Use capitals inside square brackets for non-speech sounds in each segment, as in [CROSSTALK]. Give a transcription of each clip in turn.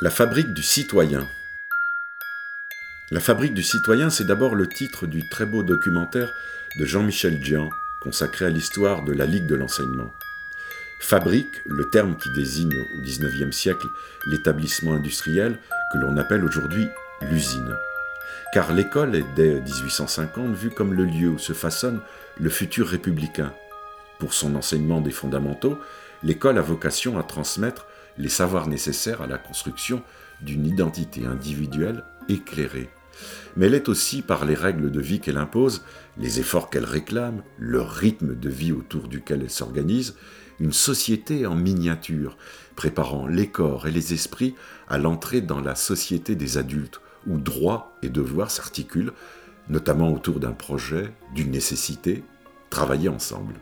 La fabrique du citoyen. La fabrique du citoyen, c'est d'abord le titre du très beau documentaire de Jean-Michel Dian consacré à l'histoire de la Ligue de l'enseignement. Fabrique, le terme qui désigne au XIXe siècle l'établissement industriel que l'on appelle aujourd'hui l'usine. Car l'école est dès 1850 vue comme le lieu où se façonne le futur républicain. Pour son enseignement des fondamentaux, l'école a vocation à transmettre les savoirs nécessaires à la construction d'une identité individuelle éclairée. Mais elle est aussi, par les règles de vie qu'elle impose, les efforts qu'elle réclame, le rythme de vie autour duquel elle s'organise, une société en miniature, préparant les corps et les esprits à l'entrée dans la société des adultes, où droits et devoirs s'articulent, notamment autour d'un projet, d'une nécessité, travailler ensemble.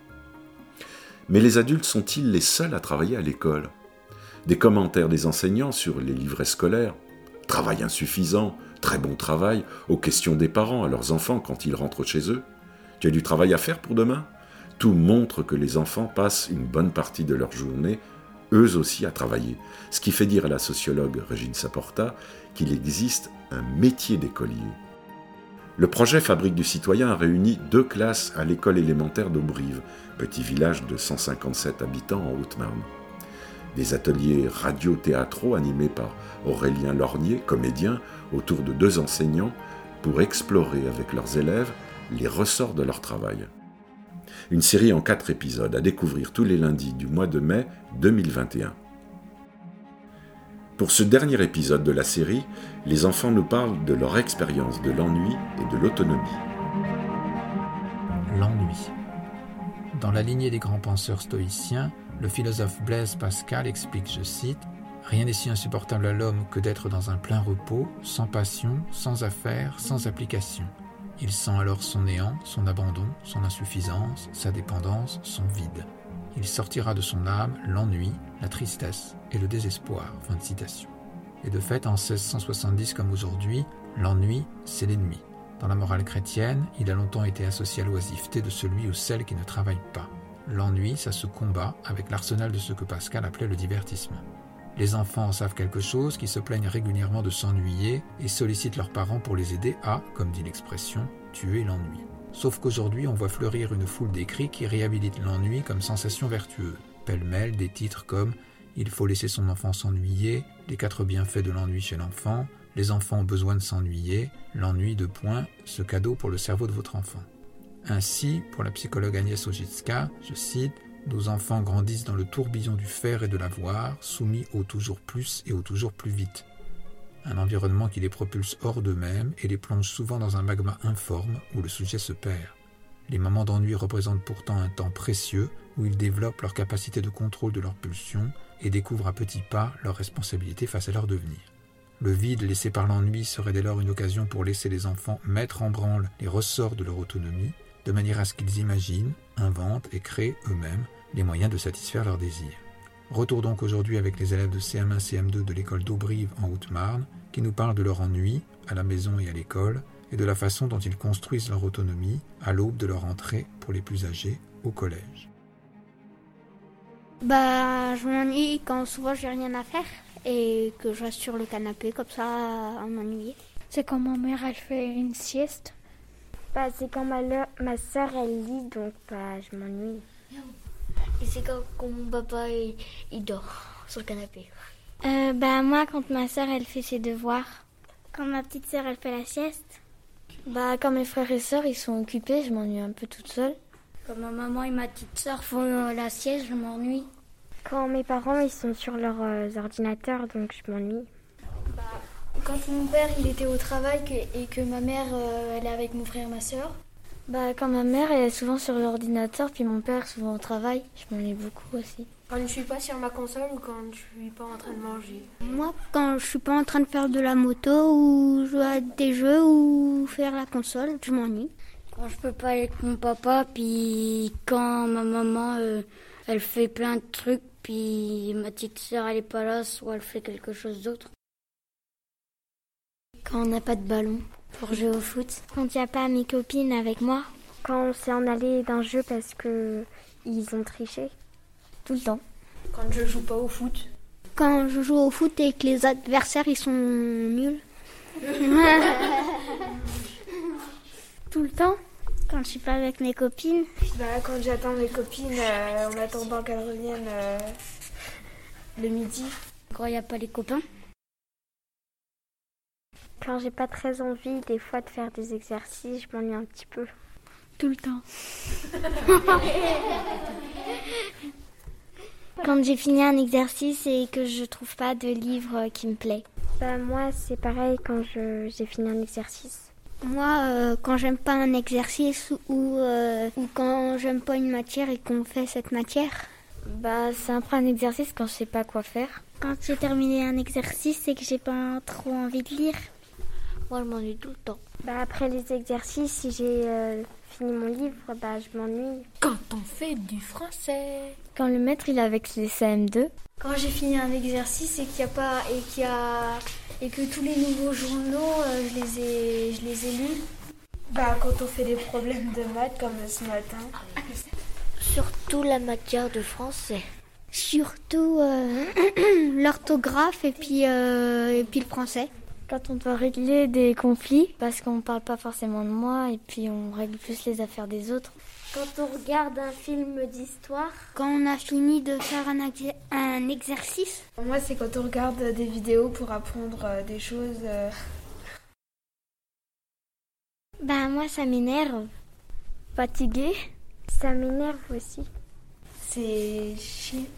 Mais les adultes sont-ils les seuls à travailler à l'école? Des commentaires des enseignants sur les livrets scolaires, travail insuffisant, très bon travail, aux questions des parents à leurs enfants quand ils rentrent chez eux. Tu as du travail à faire pour demain? Tout montre que les enfants passent une bonne partie de leur journée, eux aussi, à travailler. Ce qui fait dire à la sociologue Régine Saporta qu'il existe un métier d'écolier. Le projet Fabrique du citoyen a réuni deux classes à l'école élémentaire d'Aubrive, petit village de 157 habitants en Haute-Marne des ateliers radio-théâtraux animés par Aurélien Lornier, comédien, autour de deux enseignants, pour explorer avec leurs élèves les ressorts de leur travail. Une série en quatre épisodes à découvrir tous les lundis du mois de mai 2021. Pour ce dernier épisode de la série, les enfants nous parlent de leur expérience de l'ennui et de l'autonomie. L'ennui. Dans la lignée des grands penseurs stoïciens, le philosophe Blaise Pascal explique, je cite, Rien n'est si insupportable à l'homme que d'être dans un plein repos, sans passion, sans affaires, sans application. Il sent alors son néant, son abandon, son insuffisance, sa dépendance, son vide. Il sortira de son âme l'ennui, la tristesse et le désespoir. Fin de citation. Et de fait, en 1670 comme aujourd'hui, l'ennui, c'est l'ennemi. Dans la morale chrétienne, il a longtemps été associé à l'oisiveté de celui ou celle qui ne travaille pas. L'ennui, ça se combat avec l'arsenal de ce que Pascal appelait le divertissement. Les enfants en savent quelque chose, qui se plaignent régulièrement de s'ennuyer et sollicitent leurs parents pour les aider à, comme dit l'expression, tuer l'ennui. Sauf qu'aujourd'hui, on voit fleurir une foule d'écrits qui réhabilitent l'ennui comme sensation vertueuse. Pêle-mêle des titres comme Il faut laisser son enfant s'ennuyer, Les quatre bienfaits de l'ennui chez l'enfant, Les enfants ont besoin de s'ennuyer, L'ennui de point, ce cadeau pour le cerveau de votre enfant. Ainsi, pour la psychologue Agnès Ojitska, je cite, nos enfants grandissent dans le tourbillon du faire et de l'avoir, soumis au toujours plus et au toujours plus vite. Un environnement qui les propulse hors d'eux-mêmes et les plonge souvent dans un magma informe où le sujet se perd. Les moments d'ennui représentent pourtant un temps précieux où ils développent leur capacité de contrôle de leurs pulsions et découvrent à petits pas leurs responsabilités face à leur devenir. Le vide laissé par l'ennui serait dès lors une occasion pour laisser les enfants mettre en branle les ressorts de leur autonomie de manière à ce qu'ils imaginent, inventent et créent eux-mêmes les moyens de satisfaire leurs désirs. Retour donc aujourd'hui avec les élèves de CM1, CM2 de l'école d'Aubrive en Haute-Marne, qui nous parlent de leur ennui à la maison et à l'école, et de la façon dont ils construisent leur autonomie à l'aube de leur entrée pour les plus âgés au collège. Bah, je m'ennuie quand souvent j'ai rien à faire et que je reste sur le canapé comme ça à m'ennuyer. C'est quand ma mère elle fait une sieste bah, c'est quand ma, ma soeur elle lit, donc bah, je m'ennuie. Et c'est quand, mon papa il, dort sur le canapé. Euh, bah, moi, quand ma soeur elle fait ses devoirs. Quand ma petite soeur elle fait la sieste. Bah, quand mes frères et sœurs ils sont occupés, je m'ennuie un peu toute seule. Quand ma maman et ma petite soeur font euh, la sieste, je m'ennuie. Quand mes parents ils sont sur leurs euh, ordinateurs, donc je m'ennuie. Bah, quand mon père il était au travail et que ma mère euh, elle est avec mon frère et ma soeur. Bah quand ma mère elle est souvent sur l'ordinateur puis mon père souvent au travail, je m'ennuie beaucoup aussi. Quand je suis pas sur ma console ou quand je suis pas en train de manger? Moi quand je suis pas en train de faire de la moto ou jouer à des jeux ou faire la console, je m'ennuie. Quand je peux pas aller avec mon papa puis quand ma maman euh, elle fait plein de trucs puis ma petite sœur elle est pas là soit elle fait quelque chose d'autre. Quand on n'a pas de ballon pour jouer au foot. Quand il n'y a pas mes copines avec moi. Quand on s'est en allé d'un jeu parce que ils ont triché. Tout le temps. Quand je joue pas au foot. Quand je joue au foot et que les adversaires ils sont nuls. [LAUGHS] Tout le temps Quand je suis pas avec mes copines bah, Quand j'attends mes copines euh, en attendant qu'elles reviennent euh, le midi. Quand il n'y a pas les copains Quand j'ai pas très envie des fois de faire des exercices, je m'ennuie un petit peu. Tout le temps. [LAUGHS] Quand j'ai fini un exercice et que je trouve pas de livre qui me plaît. Bah, moi, c'est pareil quand j'ai fini un exercice. Moi, euh, quand j'aime pas un exercice ou, euh, ou quand j'aime pas une matière et qu'on fait cette matière. Bah, c'est un peu un exercice quand je sais pas quoi faire. Quand j'ai terminé un exercice, c'est que j'ai pas trop envie de lire. Moi, je m'ennuie tout le temps. Bah, après les exercices, si j'ai euh, fini mon livre, bah, je m'ennuie. Quand on fait du français. Quand le maître il est avec les CM2. Quand j'ai fini un exercice et qu'il y a pas et qu'il y a et que tous les nouveaux journaux, euh, je les ai je les ai lus. Bah, quand on fait des problèmes de maths comme ce matin. Surtout la matière de français. Surtout euh, [CLEARS THROAT] l'orthographe et puis et puis le français quand on doit régler des conflits, parce qu'on ne parle pas forcément de moi et puis on règle plus les affaires des autres. Quand on regarde un film d'histoire. Quand on a fini de faire un, un exercice. Moi, c'est quand on regarde des vidéos pour apprendre euh, des choses. Euh... Bah, moi, ça m'énerve. Fatigué, ça m'énerve aussi. C'est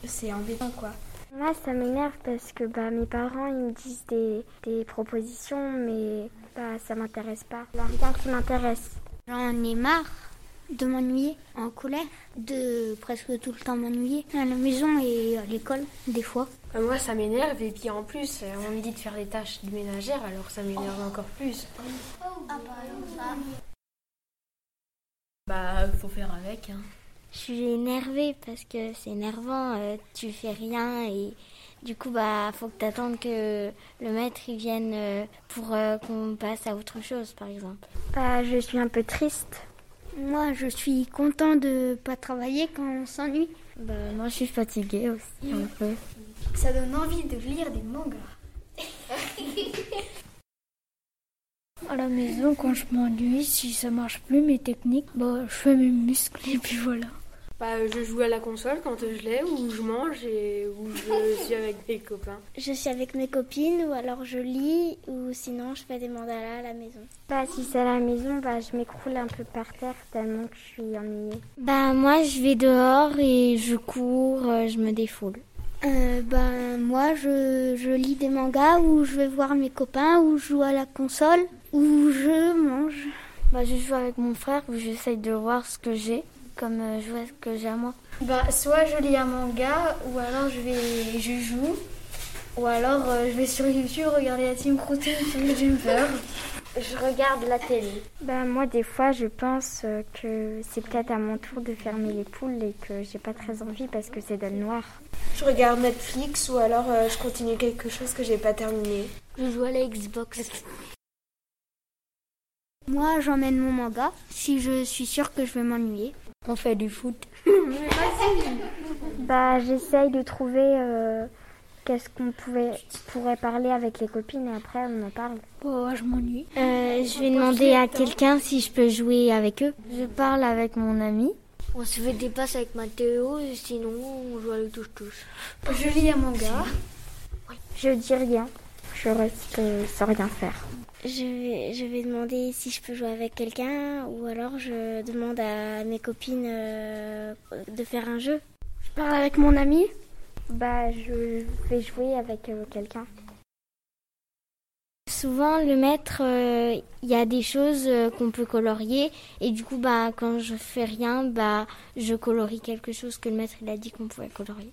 c'est embêtant, quoi. Moi, ça m'énerve parce que bah, mes parents ils me disent des, des propositions, mais bah, ça m'intéresse pas. Il n'y a rien qui m'intéresse. J'en ai marre de m'ennuyer en colère, de presque tout le temps m'ennuyer à la maison et à l'école, des fois. Euh, moi, ça m'énerve et puis en plus, on me dit de faire des tâches ménagères, alors ça m'énerve encore plus. Bah, faut faire avec. Hein. Je suis énervée parce que c'est énervant, euh, tu fais rien et du coup bah faut que tu attendes que le maître il vienne euh, pour euh, qu'on passe à autre chose par exemple. Bah, je suis un peu triste. Moi je suis content de pas travailler quand on s'ennuie. Bah, moi je suis fatiguée aussi un peu. Ça donne envie de lire des mangas. [LAUGHS] À la maison, quand je m'ennuie, si ça marche plus mes techniques, bah, je fais mes muscles et puis voilà. Bah, je joue à la console quand je l'ai, ou je mange et ou je [LAUGHS] suis avec mes copains. Je suis avec mes copines, ou alors je lis, ou sinon je fais des mandalas à la maison. Bah, si c'est à la maison, bah, je m'écroule un peu par terre tellement que je suis ennuyée. Bah, moi, je vais dehors et je cours, euh, je me défoule. Euh, ben moi je, je, lis des mangas ou je vais voir mes copains ou je joue à la console ou je mange. Bah je joue avec mon frère où j'essaye de voir ce que j'ai comme euh, jouet que j'ai à moi. Bah soit je lis un manga ou alors je vais je joue ou alors euh, je vais sur YouTube regarder la Team Croûte [LAUGHS] sur le Jumper. Je regarde la télé. Ben, moi, des fois, je pense euh, que c'est peut-être à mon tour de fermer les poules et que j'ai pas très envie parce que c'est dans le noir. Je regarde Netflix ou alors euh, je continue quelque chose que j'ai pas terminé. Je joue à la Xbox. Moi, j'emmène mon manga si je suis sûre que je vais m'ennuyer. On fait du foot. [COUGHS] bah, j'essaye de trouver euh, qu'est-ce qu'on pouvait, pourrait parler avec les copines et après on en parle. Oh, je m'ennuie. Euh, je vais demander à quelqu'un si je peux jouer avec eux. Je parle avec mon ami. On se fait des passes avec Mathéo, sinon on joue à la touche-touche. Je lis un manga. Je dis rien. Je reste sans rien faire. Je vais, demander si je peux jouer avec quelqu'un ou alors je demande à mes copines euh, de faire un jeu. Je parle avec mon ami. Bah, je vais jouer avec euh, quelqu'un. Souvent, le maître, il euh, y a des choses qu'on peut colorier et du coup, bah, quand je fais rien, bah, je colorie quelque chose que le maître il a dit qu'on pouvait colorier.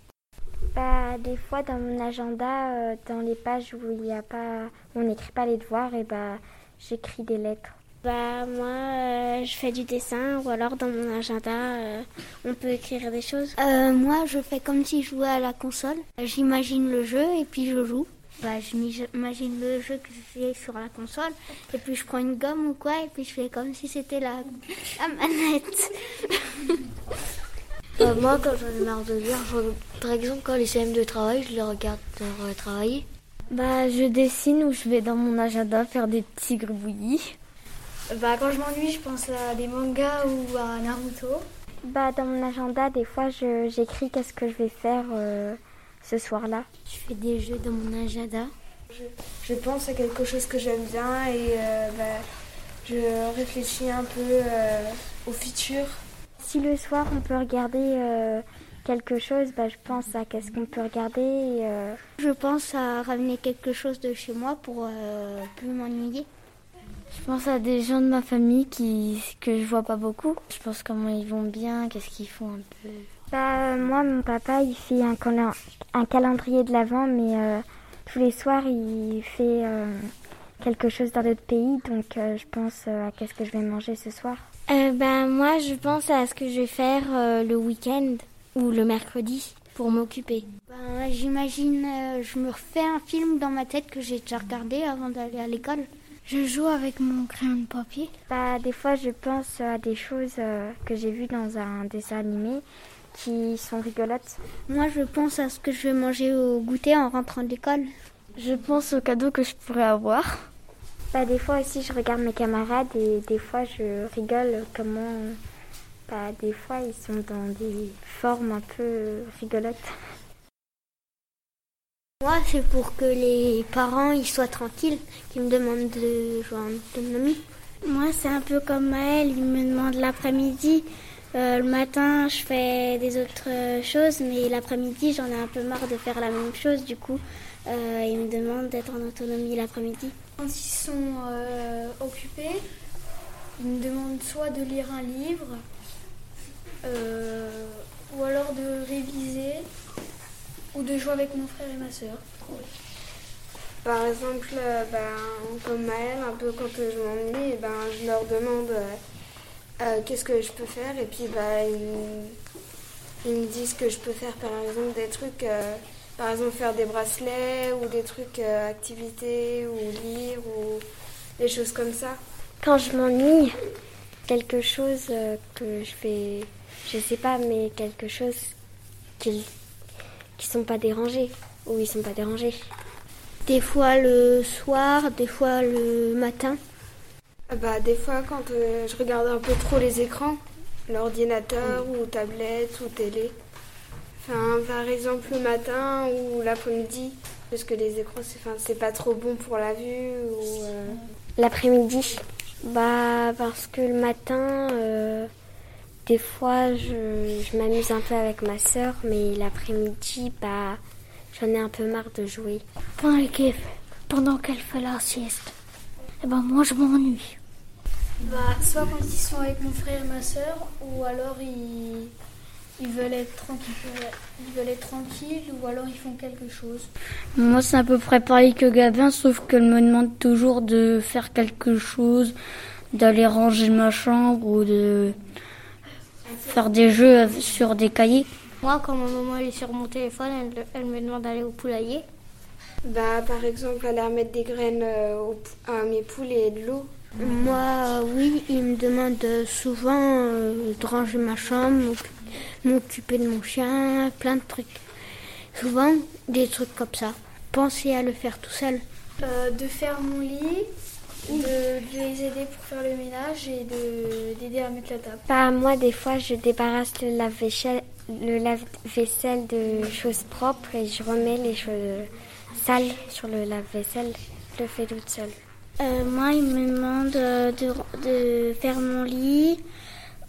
Bah, des fois, dans mon agenda, dans les pages où il y a pas, on n'écrit pas les devoirs, et bah, j'écris des lettres. Bah moi, euh, je fais du dessin ou alors dans mon agenda, euh, on peut écrire des choses. Euh, moi, je fais comme si je jouais à la console. J'imagine le jeu et puis je joue. Bah, j'imagine le jeu que j'ai sur la console et puis je prends une gomme ou quoi et puis je fais comme si c'était la, la manette. [LAUGHS] Euh, moi, quand j'en ai marre de lire, par exemple, quand les CM2 travaillent, je les regarde travailler. Bah, je dessine ou je vais dans mon agenda faire des petits gribouillis. Bah, quand je m'ennuie, je pense à des mangas ou à Naruto. Bah, dans mon agenda, des fois, j'écris qu'est-ce que je vais faire euh, ce soir-là. Je fais des jeux dans mon agenda. Je, pense à quelque chose que j'aime bien et euh, bah, je réfléchis un peu euh, au futur. Si le soir on peut regarder quelque chose, bah, je pense à qu'est-ce qu'on peut regarder. Je pense à ramener quelque chose de chez moi pour plus m'ennuyer. Je pense à des gens de ma famille qui, que je vois pas beaucoup. Je pense comment ils vont bien, qu'est-ce qu'ils font un peu. Bah, moi, mon papa, il fait un, un calendrier de l'Avent, mais euh, tous les soirs, il fait euh, quelque chose dans d'autres pays. Donc, euh, je pense à qu'est-ce que je vais manger ce soir. Bah, moi, je pense à ce que je vais faire le week-end ou le mercredi pour m'occuper. Ben, J'imagine, je me refais un film dans ma tête que j'ai déjà regardé avant d'aller à l'école. Je joue avec mon crayon de papier. Bah, des fois, je pense à des choses euh, que j'ai vues dans un dessin animé qui sont rigolotes. Moi, je pense à ce que je vais manger au goûter en rentrant de l'école. Je pense aux cadeaux que je pourrais avoir. Bah, des fois aussi, je regarde mes camarades et des fois, je rigole comment. Bah, des fois, ils sont dans des formes un peu rigolotes. Moi, c'est pour que les parents ils soient tranquilles, qu'ils me demandent de jouer en autonomie. Moi, c'est un peu comme Maëlle, il me demande l'après-midi. Euh, le matin, je fais des autres choses, mais l'après-midi, j'en ai un peu marre de faire la même chose. Du coup, euh, il me demande d'être en autonomie l'après-midi. Quand ils sont euh, occupés, ils me demandent soit de lire un livre, ou alors de réviser, ou de jouer avec mon frère et ma soeur. Par exemple, euh, ben, comme Maëlle, un peu quand je m'ennuie, ben, je leur demande euh, euh, qu'est-ce que je peux faire et puis ben, ils, me disent que je peux faire par exemple des trucs, par exemple faire des bracelets ou des trucs activités ou lire ou des choses comme ça. Quand je m'ennuie, quelque chose que je fais, je sais pas, mais quelque chose qui qui sont pas dérangés ou ils sont pas dérangés. Des fois le soir, des fois le matin. Ah bah, des fois quand euh, je regarde un peu trop les écrans, l'ordinateur ou tablette ou télé. Enfin, par exemple le matin ou l'après-midi, parce que les écrans c'est pas trop bon pour la vue. ou... Euh, L'après-midi, bah parce que le matin, euh, des fois, je, m'amuse un peu avec ma sœur, mais l'après-midi, bah, j'en ai un peu marre de jouer. Pendant qu'elle fait la sieste, eh ben moi je m'ennuie. Bah, soit quand ils sont avec mon frère et ma sœur, ou alors ils, ils veulent être tranquilles, ils veulent être tranquilles, ou alors ils font quelque chose. Moi, c'est à peu près pareil que Gabin, sauf qu'elle me demande toujours de faire quelque chose, d'aller ranger ma chambre ou de faire des jeux sur des cahiers. Moi, quand ma maman est sur mon téléphone, elle, me demande d'aller au poulailler. Bah, par exemple, aller remettre des graines euh, à mes poules et de l'eau. Moi, oui, il me demande souvent euh, de ranger ma chambre, m'occuper de mon chien, plein de trucs. Souvent, des trucs comme ça. Penser à le faire tout seul. Euh, de faire mon lit, de, les aider pour faire le ménage et d'aider à mettre la table. Bah, moi, des fois, je débarrasse le lave-vaisselle le lave-vaisselle de choses propres et je remets les choses sales sur le lave-vaisselle. Je le fais toute seule. Euh, moi, il me demande de, de, faire mon lit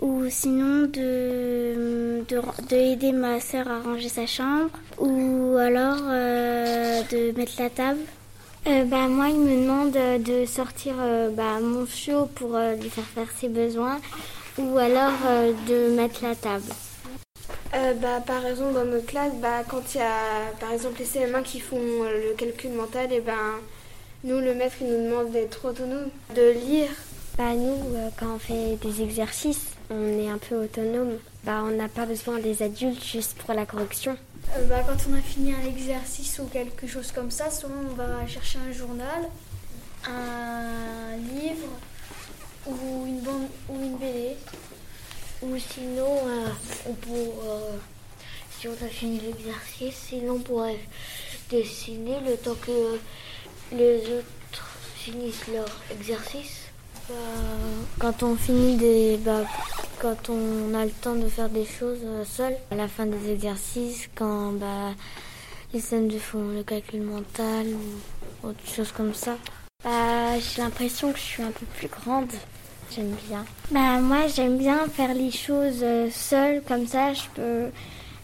ou sinon de, de, aider ma soeur à ranger sa chambre ou alors euh, de mettre la table. Euh, bah, moi, il me demande de sortir euh, bah, mon chiot pour euh, lui faire faire ses besoins ou alors de mettre la table. bah, par exemple, dans notre classe, bah, quand il y a par exemple les CM1 qui font le calcul mental, et ben nous, le maître, il nous demande d'être autonome, de lire. Bah, nous, quand on fait des exercices, on est un peu autonome. Bah, on n'a pas besoin des adultes juste pour la correction. Euh, bah, quand on a fini un exercice ou quelque chose comme ça, souvent on va chercher un journal, un livre ou une, bande, ou une BD ou sinon, on peut, si on a fini l'exercice, sinon on pourrait dessiner le temps que les autres finissent leur exercice. Bah, quand on finit des, bah, quand on a le temps de faire des choses seul, à la fin des exercices, quand bah, les scènes de font le calcul mental ou autre chose comme ça. Bah, j'ai l'impression que je suis un peu plus grande. J'aime bien. Bah, moi, j'aime bien faire les choses euh, seule, comme ça, je peux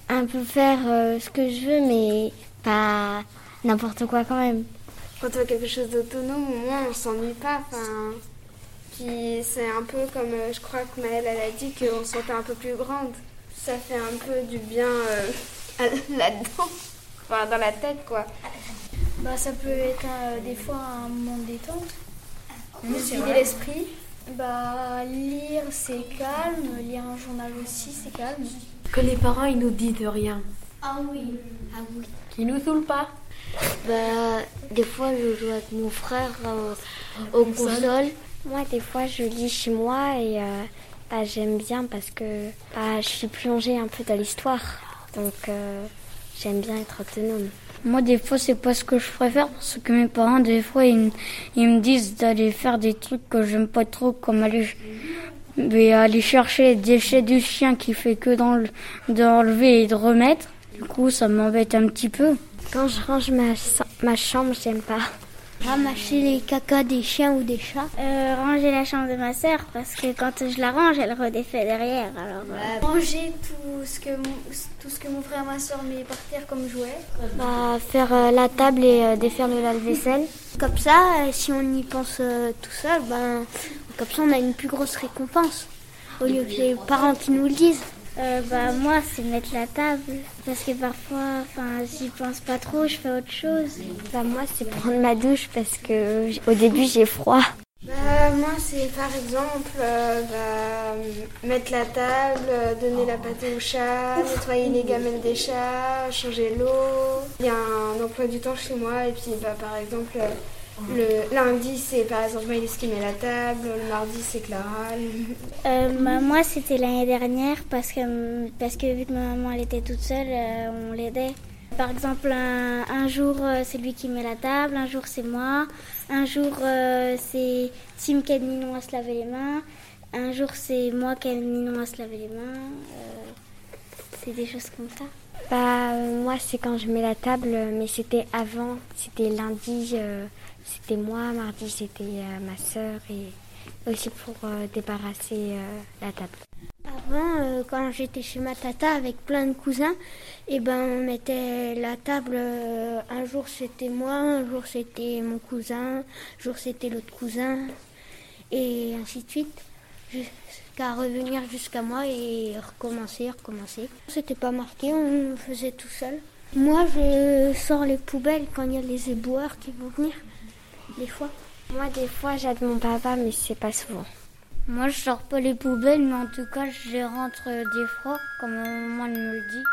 un peu faire euh, ce que je veux, mais pas n'importe quoi quand même. Quand on fait quelque chose d'autonome, au moins, on s'ennuie pas. Enfin, puis c'est un peu comme, euh, je crois que Maëlle, elle a dit qu'on se sentait un peu plus grande. Ça fait un peu du bien [LAUGHS] là-dedans, enfin dans la tête, quoi. Bah, ça peut être des fois un moment de détente, se vider l'esprit. Bah, lire, c'est calme. Lire un journal aussi, c'est calme. Que les parents, ils nous disent de rien. Ah oui. Ah oui. Qui nous saoulent pas. Bah, des fois, je joue avec mon frère euh, au console. Moi, des fois, je lis chez moi et euh, bah, j'aime bien parce que bah, je suis plongée un peu dans l'histoire. Donc, euh, j'aime bien être autonome. Moi, des fois, c'est pas ce que je préfère parce que mes parents, des fois, ils, ils me disent d'aller faire des trucs que j'aime pas trop, comme aller, mais aller chercher les déchets du chien qui fait que d'enlever et de remettre. Du coup, ça m'embête un petit peu. Quand je range ma, ma chambre, j'aime pas. Ramasser les caca des chiens ou des chats. Euh, ranger la chambre de ma sœur parce que quand je la range, elle redéfait derrière. Alors, euh, Ranger tout ce, que mon, tout ce que mon frère et ma soeur met par terre comme jouet. Bah, faire euh, la table et défaire le lave-vaisselle. Comme ça, si on y pense tout seul, ben, comme ça on a une plus grosse récompense. Au lieu que les parents qui nous le disent. Euh, bah, moi, c'est mettre la table. Parce que parfois, enfin, j'y pense pas trop, je fais autre chose. Bah, moi, c'est prendre ma douche parce que au début, j'ai froid. Bah, moi, c'est par exemple euh, bah, mettre la table, euh, donner la pâtée au chat, nettoyer les gamelles des chats, changer l'eau. Il y a un emploi du temps chez moi et puis, bah, par exemple, le lundi, c'est par exemple Maëlys qui met la table. Le mardi, c'est Clara. Euh, moi, c'était l'année dernière parce que, parce que vu que ma maman elle était toute seule, euh, on l'aidait. Par exemple, un, jour, euh, c'est lui qui met la table, un jour, c'est moi. Un jour, c'est Tim qui aide Ninon à se laver les mains. Un jour, c'est moi qui aide Ninon à se laver les mains. c'est des choses comme ça. Bah, moi, c'est quand je mets la table, mais c'était avant, c'était lundi. C'était moi, mardi c'était euh, ma soeur et aussi pour euh, débarrasser euh, la table. Avant, quand j'étais chez ma tata avec plein de cousins, eh ben on mettait la table. un jour c'était moi, un jour c'était mon cousin, un jour c'était l'autre cousin, et ainsi de suite, jusqu'à revenir jusqu'à moi et recommencer, recommencer. C'était pas marqué, on faisait tout seul. Moi, je sors les poubelles quand il y a les éboueurs qui vont venir des fois Moi, des fois, j'aide mon papa, mais c'est pas souvent. Moi, je sors pas les poubelles, mais en tout cas, je les rentre des fois, comme maman me le dit.